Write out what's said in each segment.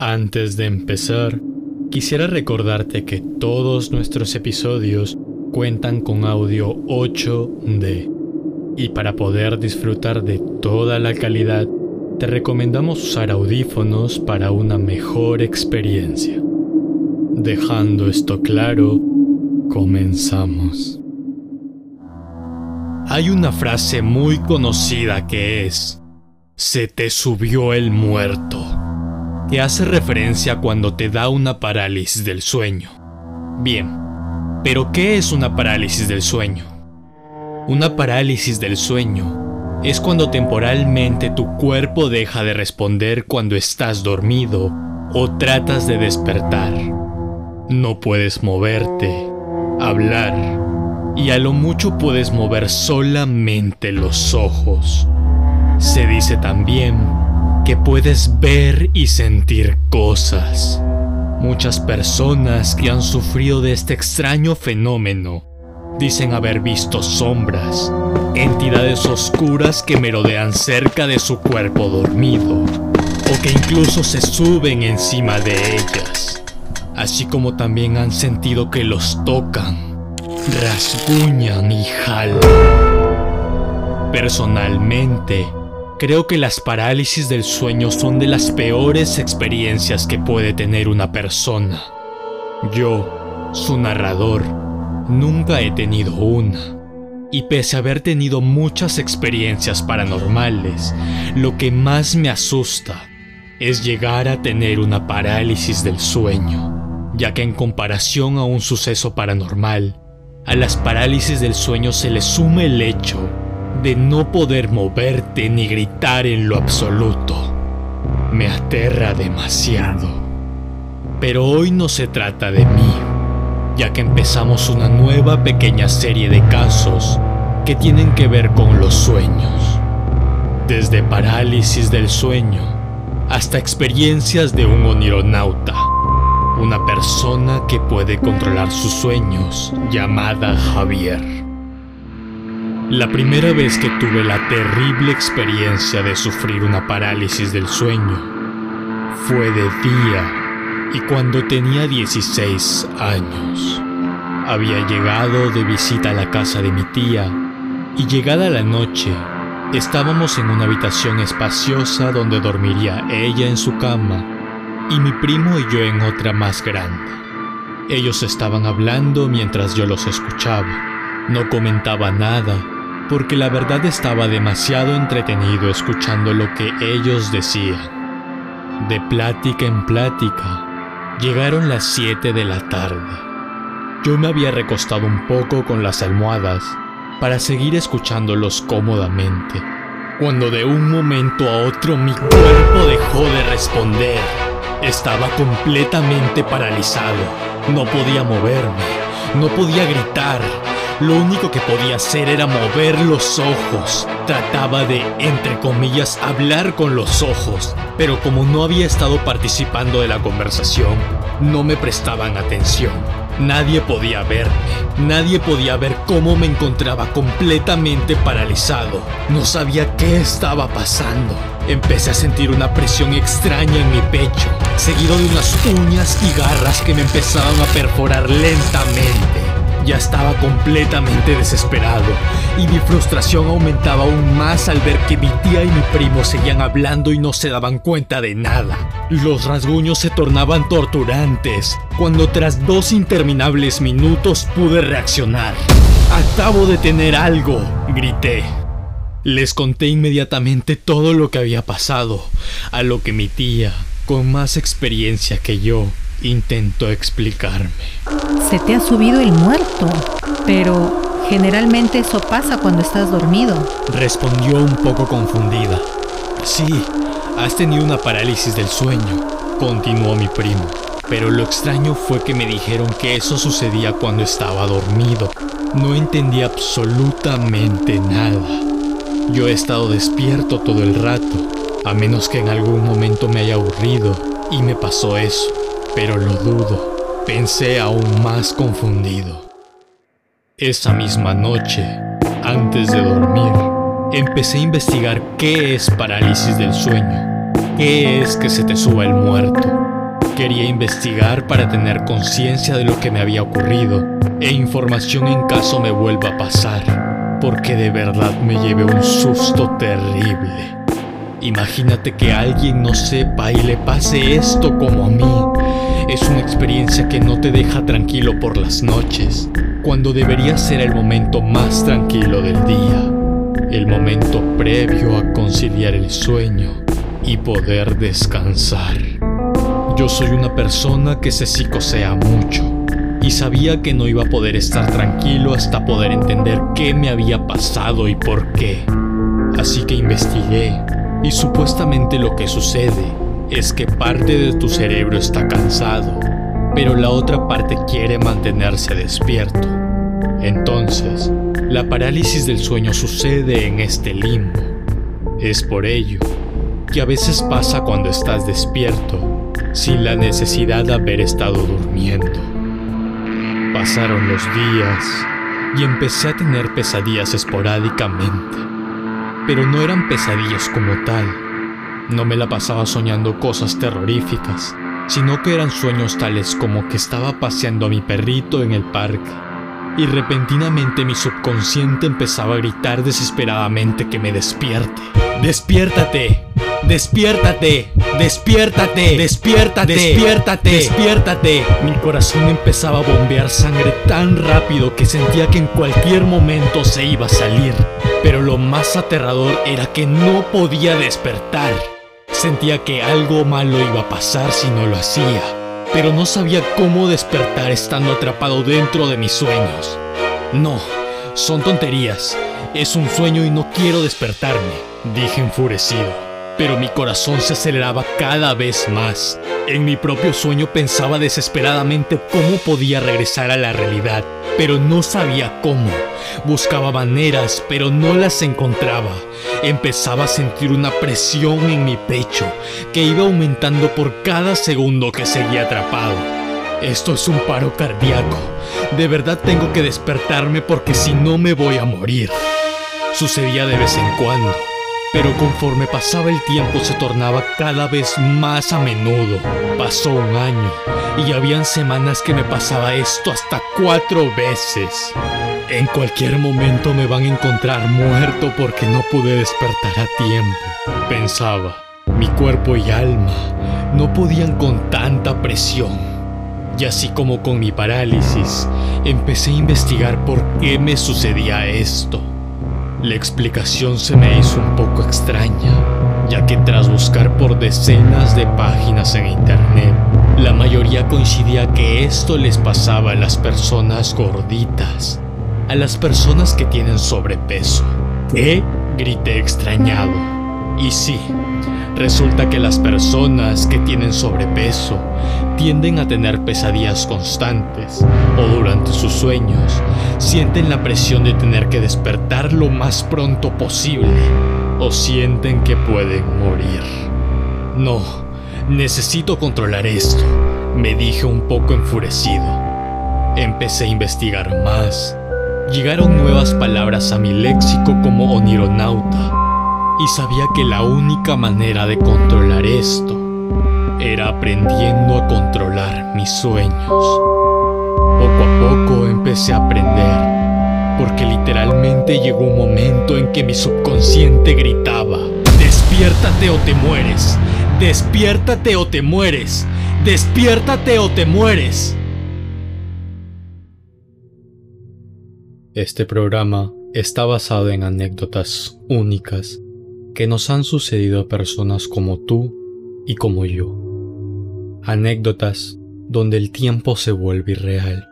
Antes de empezar, quisiera recordarte que todos nuestros episodios cuentan con audio 8D. Y para poder disfrutar de toda la calidad, te recomendamos usar audífonos para una mejor experiencia. Dejando esto claro, comenzamos. Hay una frase muy conocida que es, se te subió el muerto, que hace referencia cuando te da una parálisis del sueño. Bien, pero ¿qué es una parálisis del sueño? Una parálisis del sueño es cuando temporalmente tu cuerpo deja de responder cuando estás dormido o tratas de despertar. No puedes moverte, hablar y a lo mucho puedes mover solamente los ojos. Se dice también que puedes ver y sentir cosas. Muchas personas que han sufrido de este extraño fenómeno dicen haber visto sombras, entidades oscuras que merodean cerca de su cuerpo dormido, o que incluso se suben encima de ellas, así como también han sentido que los tocan, rasguñan y jalan. Personalmente, Creo que las parálisis del sueño son de las peores experiencias que puede tener una persona. Yo, su narrador, nunca he tenido una. Y pese a haber tenido muchas experiencias paranormales, lo que más me asusta es llegar a tener una parálisis del sueño, ya que en comparación a un suceso paranormal, a las parálisis del sueño se le suma el hecho de no poder moverte ni gritar en lo absoluto. Me aterra demasiado. Pero hoy no se trata de mí, ya que empezamos una nueva pequeña serie de casos que tienen que ver con los sueños. Desde parálisis del sueño hasta experiencias de un onironauta, una persona que puede controlar sus sueños llamada Javier. La primera vez que tuve la terrible experiencia de sufrir una parálisis del sueño fue de día y cuando tenía 16 años. Había llegado de visita a la casa de mi tía y llegada la noche estábamos en una habitación espaciosa donde dormiría ella en su cama y mi primo y yo en otra más grande. Ellos estaban hablando mientras yo los escuchaba. No comentaba nada porque la verdad estaba demasiado entretenido escuchando lo que ellos decían. De plática en plática, llegaron las 7 de la tarde. Yo me había recostado un poco con las almohadas para seguir escuchándolos cómodamente, cuando de un momento a otro mi cuerpo dejó de responder. Estaba completamente paralizado, no podía moverme, no podía gritar, lo único que podía hacer era mover los ojos. Trataba de, entre comillas, hablar con los ojos. Pero como no había estado participando de la conversación, no me prestaban atención. Nadie podía verme. Nadie podía ver cómo me encontraba completamente paralizado. No sabía qué estaba pasando. Empecé a sentir una presión extraña en mi pecho, seguido de unas uñas y garras que me empezaban a perforar lentamente. Ya estaba completamente desesperado y mi frustración aumentaba aún más al ver que mi tía y mi primo seguían hablando y no se daban cuenta de nada. Los rasguños se tornaban torturantes cuando tras dos interminables minutos pude reaccionar. Acabo de tener algo, grité. Les conté inmediatamente todo lo que había pasado, a lo que mi tía, con más experiencia que yo, intentó explicarme. Se te ha subido el muerto, pero generalmente eso pasa cuando estás dormido. Respondió un poco confundida. Sí, has tenido una parálisis del sueño, continuó mi primo. Pero lo extraño fue que me dijeron que eso sucedía cuando estaba dormido. No entendí absolutamente nada. Yo he estado despierto todo el rato, a menos que en algún momento me haya aburrido y me pasó eso pero lo dudo, pensé aún más confundido. Esa misma noche, antes de dormir, empecé a investigar qué es parálisis del sueño, qué es que se te suba el muerto. Quería investigar para tener conciencia de lo que me había ocurrido e información en caso me vuelva a pasar, porque de verdad me llevé un susto terrible. Imagínate que alguien no sepa y le pase esto como a mí. Es una experiencia que no te deja tranquilo por las noches, cuando debería ser el momento más tranquilo del día, el momento previo a conciliar el sueño y poder descansar. Yo soy una persona que se psicosea mucho y sabía que no iba a poder estar tranquilo hasta poder entender qué me había pasado y por qué. Así que investigué y supuestamente lo que sucede es que parte de tu cerebro está cansado, pero la otra parte quiere mantenerse despierto. Entonces, la parálisis del sueño sucede en este limbo. Es por ello que a veces pasa cuando estás despierto, sin la necesidad de haber estado durmiendo. Pasaron los días y empecé a tener pesadillas esporádicamente pero no eran pesadillas como tal. No me la pasaba soñando cosas terroríficas, sino que eran sueños tales como que estaba paseando a mi perrito en el parque y repentinamente mi subconsciente empezaba a gritar desesperadamente que me despierte. ¡Despiértate! ¡Despiértate! ¡Despiértate! ¡Despiértate! ¡Despiértate! ¡Despiértate! Mi corazón empezaba a bombear sangre tan rápido que sentía que en cualquier momento se iba a salir. Pero lo más aterrador era que no podía despertar. Sentía que algo malo iba a pasar si no lo hacía, pero no sabía cómo despertar estando atrapado dentro de mis sueños. No, son tonterías. Es un sueño y no quiero despertarme, dije enfurecido pero mi corazón se aceleraba cada vez más. En mi propio sueño pensaba desesperadamente cómo podía regresar a la realidad, pero no sabía cómo. Buscaba maneras, pero no las encontraba. Empezaba a sentir una presión en mi pecho que iba aumentando por cada segundo que seguía atrapado. Esto es un paro cardíaco. De verdad tengo que despertarme porque si no me voy a morir. Sucedía de vez en cuando pero conforme pasaba el tiempo se tornaba cada vez más a menudo. Pasó un año y habían semanas que me pasaba esto hasta cuatro veces. En cualquier momento me van a encontrar muerto porque no pude despertar a tiempo, pensaba. Mi cuerpo y alma no podían con tanta presión. Y así como con mi parálisis, empecé a investigar por qué me sucedía esto. La explicación se me hizo un poco extraña, ya que tras buscar por decenas de páginas en internet, la mayoría coincidía que esto les pasaba a las personas gorditas, a las personas que tienen sobrepeso. ¿Qué? Grité extrañado. Y sí, Resulta que las personas que tienen sobrepeso tienden a tener pesadillas constantes o durante sus sueños sienten la presión de tener que despertar lo más pronto posible o sienten que pueden morir. No, necesito controlar esto, me dije un poco enfurecido. Empecé a investigar más. Llegaron nuevas palabras a mi léxico como onironauta y sabía que la única manera de controlar esto era aprendiendo a controlar mis sueños. Poco a poco empecé a aprender, porque literalmente llegó un momento en que mi subconsciente gritaba, despiértate o te mueres, despiértate o te mueres, despiértate o te mueres. Este programa está basado en anécdotas únicas que nos han sucedido a personas como tú y como yo. Anécdotas donde el tiempo se vuelve irreal.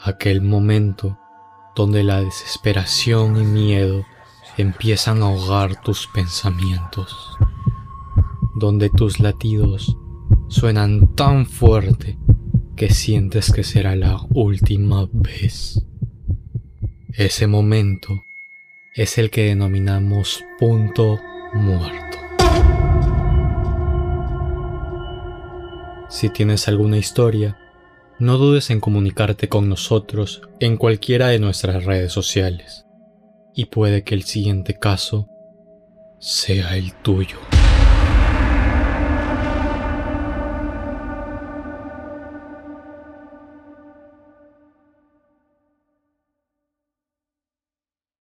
Aquel momento donde la desesperación y miedo empiezan a ahogar tus pensamientos. Donde tus latidos suenan tan fuerte que sientes que será la última vez. Ese momento es el que denominamos punto muerto. Si tienes alguna historia, no dudes en comunicarte con nosotros en cualquiera de nuestras redes sociales y puede que el siguiente caso sea el tuyo.